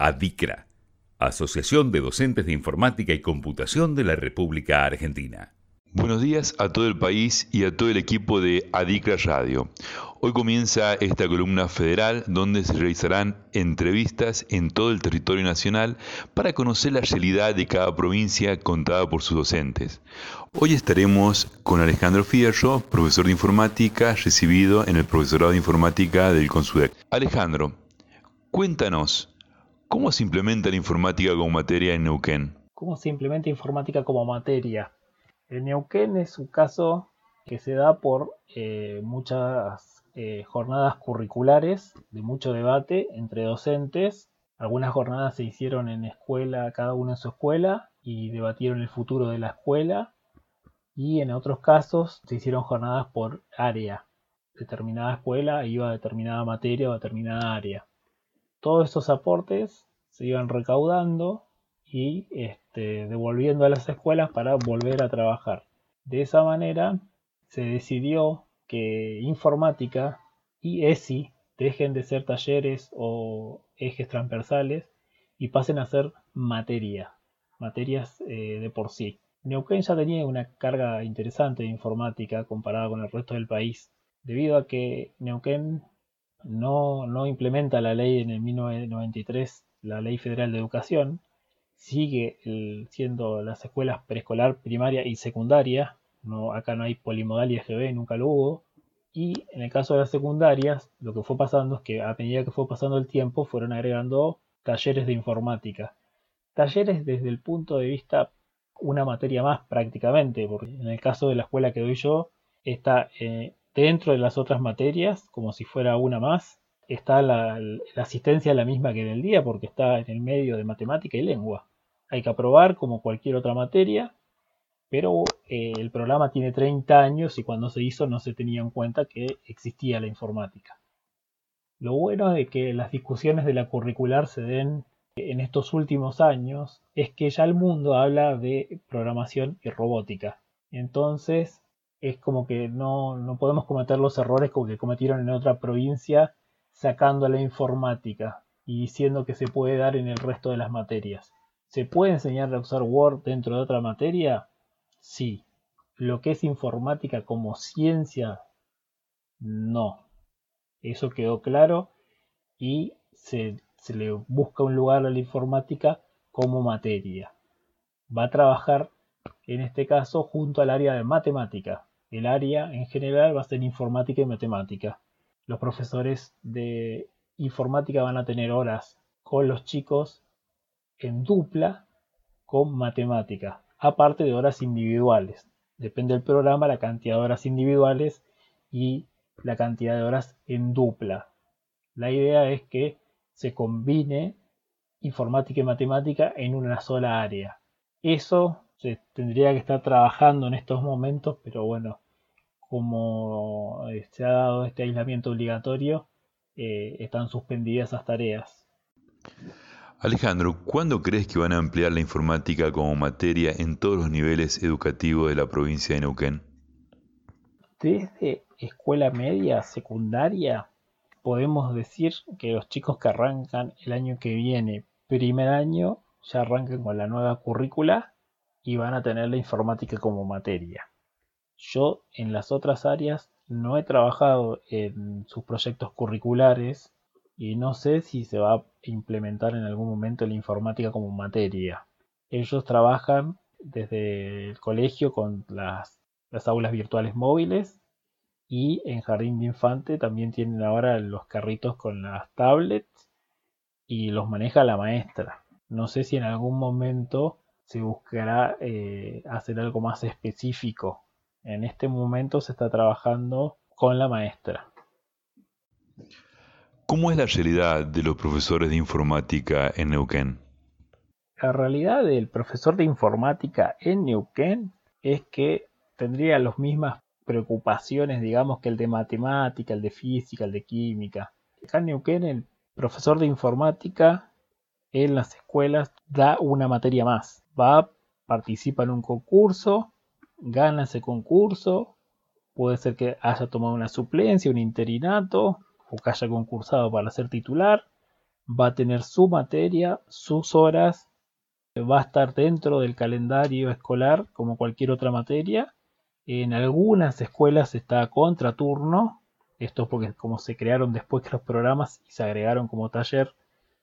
ADICRA, Asociación de Docentes de Informática y Computación de la República Argentina. Buenos días a todo el país y a todo el equipo de Adicra Radio. Hoy comienza esta columna federal donde se realizarán entrevistas en todo el territorio nacional para conocer la realidad de cada provincia contada por sus docentes. Hoy estaremos con Alejandro Fierro, profesor de informática recibido en el profesorado de informática del Consudec. Alejandro, cuéntanos, ¿cómo se implementa la informática como materia en Neuquén? ¿Cómo se implementa informática como materia? El Neuquén es un caso que se da por eh, muchas eh, jornadas curriculares de mucho debate entre docentes. Algunas jornadas se hicieron en escuela, cada uno en su escuela, y debatieron el futuro de la escuela. Y en otros casos se hicieron jornadas por área. Determinada escuela iba a determinada materia o a determinada área. Todos esos aportes se iban recaudando y este, devolviendo a las escuelas para volver a trabajar. De esa manera se decidió que informática y ESI dejen de ser talleres o ejes transversales y pasen a ser materia, materias eh, de por sí. Neuquén ya tenía una carga interesante de informática comparada con el resto del país, debido a que Neuquén no, no implementa la ley en el 1993, la Ley Federal de Educación, sigue siendo las escuelas preescolar, primaria y secundaria. No, acá no hay polimodal y EGB, nunca lo hubo. Y en el caso de las secundarias, lo que fue pasando es que a medida que fue pasando el tiempo, fueron agregando talleres de informática. Talleres desde el punto de vista una materia más prácticamente, porque en el caso de la escuela que doy yo, está eh, dentro de las otras materias, como si fuera una más, está la, asistencia la misma que en el día, porque está en el medio de matemática y lengua hay que aprobar como cualquier otra materia, pero eh, el programa tiene 30 años y cuando se hizo no se tenía en cuenta que existía la informática. Lo bueno de que las discusiones de la curricular se den en estos últimos años es que ya el mundo habla de programación y robótica. Entonces es como que no, no podemos cometer los errores como que cometieron en otra provincia sacando la informática y diciendo que se puede dar en el resto de las materias. ¿Se puede enseñar a usar Word dentro de otra materia? Sí. Lo que es informática como ciencia, no. Eso quedó claro y se, le busca un lugar a la informática como materia. Va a trabajar en este caso junto al área de matemática. El área en general va a ser informática y matemática. Los profesores de informática van a tener horas con los chicos en dupla con matemática, aparte de horas individuales. Depende del programa la cantidad de horas individuales y la cantidad de horas en dupla. La idea es que se combine informática y matemática en una sola área. Eso se tendría que estar trabajando en estos momentos, pero bueno, como eh, se ha dado este aislamiento obligatorio, eh, están suspendidas esas tareas. Alejandro, ¿cuándo crees que van a ampliar la informática como materia en todos los niveles educativos de la provincia de Neuquén? Desde escuela media, secundaria, podemos decir que los chicos que arrancan el año que viene, primer año, ya arrancan con la nueva currícula y van a tener la informática como materia. Yo en las otras áreas no he trabajado en sus proyectos curriculares y no sé si se va a implementar en algún momento la informática como materia. Ellos trabajan desde el colegio con las, aulas virtuales móviles y en Jardín de Infante también tienen ahora los carritos con las tablets y los maneja la maestra. No sé si en algún momento se buscará eh, hacer algo más específico. En este momento se está trabajando con la maestra. ¿Cómo es la realidad de los profesores de informática en Neuquén? La realidad del profesor de informática en Neuquén es que tendría las mismas preocupaciones, digamos, que el de matemática, el de física, el de química. Acá en Neuquén el profesor de informática en las escuelas da una materia más. Va, participa en un concurso, gana ese concurso, puede ser que haya tomado una suplencia, un interinato, o que haya concursado para ser titular, va a tener su materia, sus horas, va a estar dentro del calendario escolar como cualquier otra materia. En algunas escuelas está a contraturno, esto es porque como se crearon después los programas y se agregaron como taller,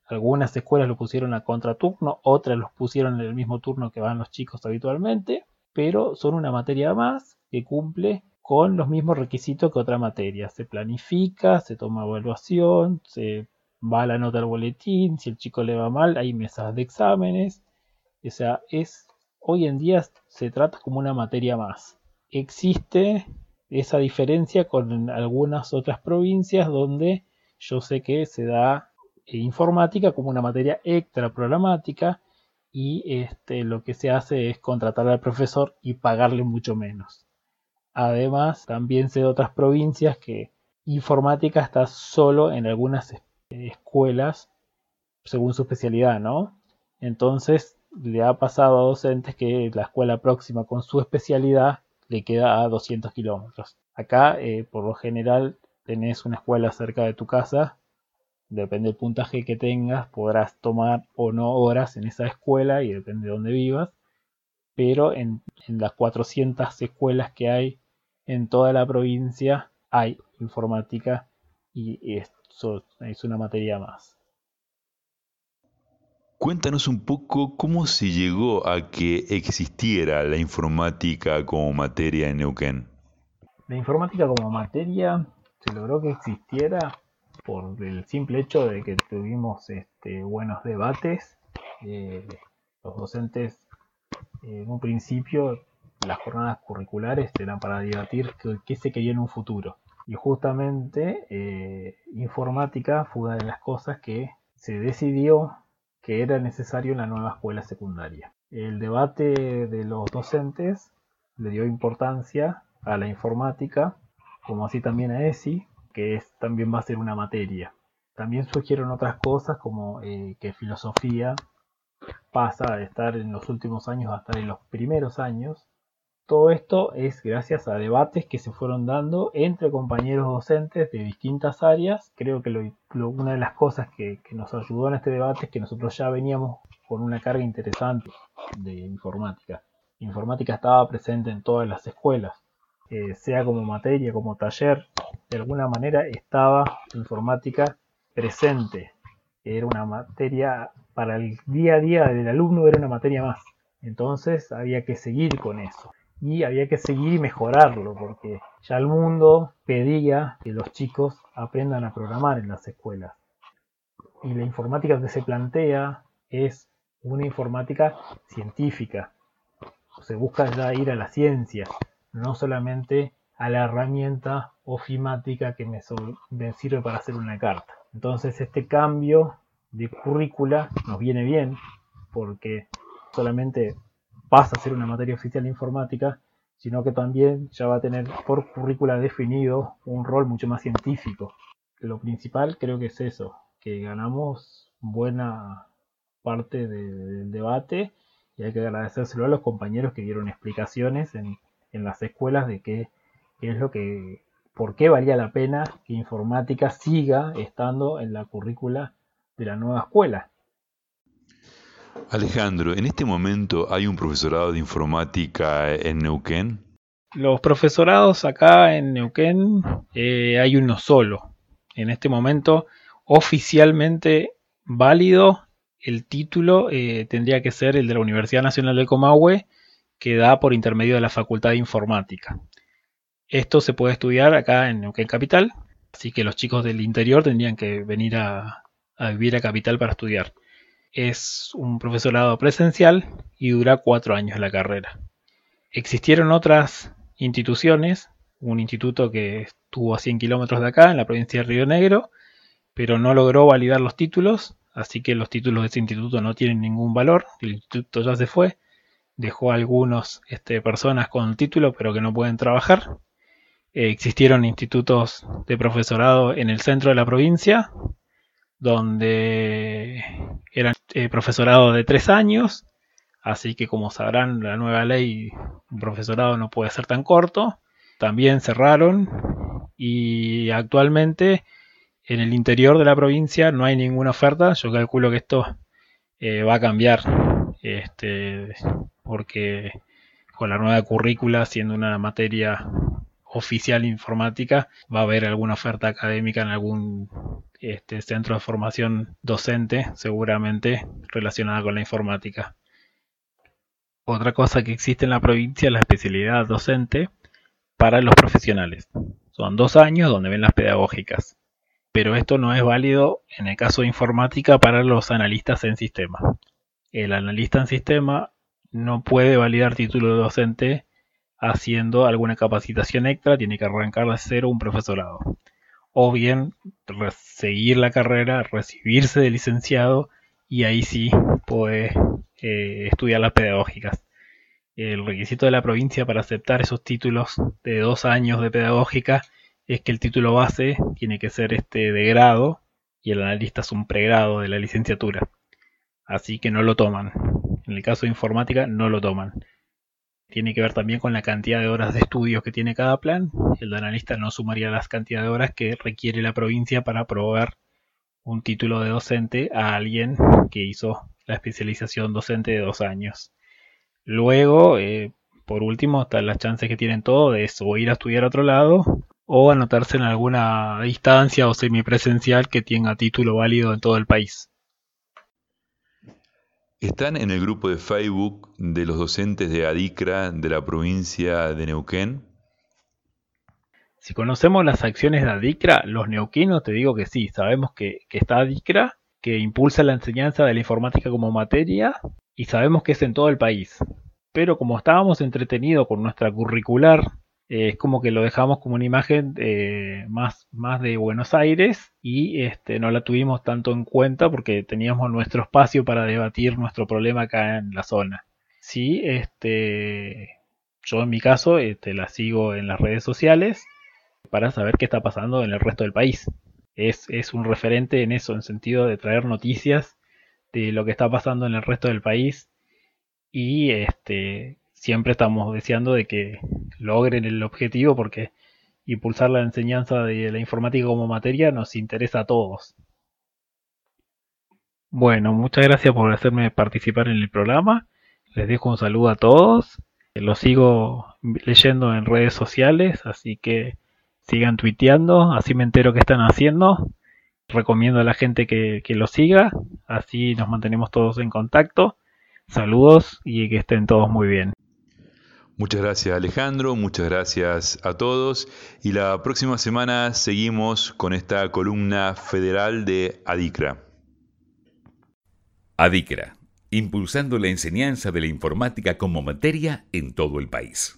algunas escuelas lo pusieron a contraturno, otras los pusieron en el mismo turno que van los chicos habitualmente, pero son una materia más que cumple con los mismos requisitos que otra materia. Se planifica, se toma evaluación, se va a la nota al boletín, si el chico le va mal, hay mesas de exámenes. O sea, es hoy en día se trata como una materia más. Existe esa diferencia con algunas otras provincias donde yo sé que se da informática como una materia extra programática y este, lo que se hace es contratar al profesor y pagarle mucho menos. Además, también sé de otras provincias que informática está solo en algunas escuelas según su especialidad, ¿no? Entonces le ha pasado a docentes que la escuela próxima con su especialidad le queda a 200 kilómetros. Acá, eh, por lo general, tenés una escuela cerca de tu casa, depende del puntaje que tengas, podrás tomar o no horas en esa escuela y depende de dónde vivas, pero en, en las 400 escuelas que hay en toda la provincia hay informática y esto es una materia más. Cuéntanos un poco cómo se llegó a que existiera la informática como materia en Neuquén. La informática como materia se logró que existiera por el simple hecho de que tuvimos este, buenos debates. Eh, los docentes, en un principio, las jornadas curriculares eran para debatir qué, se quería en un futuro. Y justamente eh, informática fue una de las cosas que se decidió que era necesario en la nueva escuela secundaria. El debate de los docentes le dio importancia a la informática, como así también a ESI, que es, también va a ser una materia. También surgieron otras cosas como eh, que filosofía pasa de estar en los últimos años a estar en los primeros años todo esto es gracias a debates que se fueron dando entre compañeros docentes de distintas áreas. Creo que una de las cosas que, nos ayudó en este debate es que nosotros ya veníamos con una carga interesante de informática. informática estaba presente en todas las escuelas, eh, sea como materia, como taller. De alguna manera estaba informática presente. Era una materia para el día a día del alumno, era una materia más. Entonces había que seguir con eso y había que seguir y mejorarlo porque ya el mundo pedía que los chicos aprendan a programar en las escuelas. Y la informática que se plantea es una informática científica. Se busca ya ir a la ciencia, no solamente a la herramienta ofimática que me, me sirve para hacer una carta. Entonces este cambio de currícula nos viene bien porque solamente pasa a ser una materia oficial de informática, sino que también ya va a tener por currícula definido un rol mucho más científico. Lo principal creo que es eso, que ganamos buena parte del debate y hay que agradecérselo a los compañeros que dieron explicaciones en, las escuelas de qué, qué es lo que, por qué valía la pena que informática siga estando en la currícula de la nueva escuela. Alejandro, ¿en este momento hay un profesorado de informática en Neuquén? Los profesorados acá en Neuquén eh, hay uno solo. En este momento, oficialmente válido, el título eh, tendría que ser el de la Universidad Nacional de Comahue, que da por intermedio de la Facultad de Informática. Esto se puede estudiar acá en Neuquén Capital, así que los chicos del interior tendrían que venir a vivir a Capital para estudiar es un profesorado presencial y dura cuatro años la carrera. Existieron otras instituciones, un instituto que estuvo a 100 kilómetros de acá, en la provincia de Río Negro, pero no logró validar los títulos, así que los títulos de ese instituto no tienen ningún valor, el instituto ya se fue, dejó a algunos este, personas con título pero que no pueden trabajar. Eh, existieron institutos de profesorado en el centro de la provincia, donde eran eh, profesorado de tres años, así que como sabrán la nueva ley, un profesorado no puede ser tan corto. También cerraron y actualmente En el interior de la provincia no hay ninguna oferta. Yo calculo que esto eh, va a cambiar. Este, porque con la nueva currícula, siendo una materia oficial informática, va a haber alguna oferta académica en algún este, centro de formación docente, seguramente relacionada con la informática. Otra cosa que existe en la provincia es la especialidad docente para los profesionales. Son dos años donde ven las pedagógicas pero esto no es válido en el caso de informática para los analistas en sistema. El analista en sistema no puede validar título de docente haciendo alguna capacitación extra, tiene que arrancar de cero un profesorado. O bien seguir la carrera, recibirse de licenciado y ahí sí puede eh, estudiar las pedagógicas. El requisito de la provincia para aceptar esos títulos de dos años de pedagógica es que el título base tiene que ser este de grado y el analista es un pregrado de la licenciatura. Así que no lo toman. En el caso de informática no lo toman. Tiene que ver también con la cantidad de horas de estudios que tiene cada plan. El analista no sumaría las cantidades de horas que requiere la provincia para aprobar un título de docente a alguien que hizo la especialización docente de dos años. Luego, eh, por último, están las chances que tienen todos de o ir a estudiar a otro lado o anotarse en alguna distancia o semipresencial que tenga título válido en todo el país. ¿Están en el grupo de Facebook de los docentes de ADICRA de la provincia de Neuquén? Si conocemos las acciones de ADICRA, los neuquinos te digo que sí, sabemos que, que está ADICRA, que impulsa la enseñanza de la informática como materia y sabemos que es en todo el país. Pero como estábamos entretenidos con nuestra curricular es como que lo dejamos como una imagen eh, más, más de Buenos Aires y este, no la tuvimos tanto en cuenta porque teníamos nuestro espacio para debatir nuestro problema acá en la zona. Sí, este, yo en mi caso este, la sigo en las redes sociales para saber qué está pasando en el resto del país. Es, es un referente en eso, en sentido de traer noticias de lo que está pasando en el resto del país y este siempre estamos deseando de que logren el objetivo porque impulsar la enseñanza de la informática como materia nos interesa a todos. Bueno, muchas gracias por hacerme participar en el programa. Les dejo un saludo a todos. Lo sigo leyendo en redes sociales, así que sigan tuiteando, así me entero qué están haciendo. Recomiendo a la gente que lo siga, así nos mantenemos todos en contacto. Saludos y que estén todos muy bien. Muchas gracias Alejandro, muchas gracias a todos y la próxima semana seguimos con esta columna federal de ADICRA. ADICRA, impulsando la enseñanza de la informática como materia en todo el país.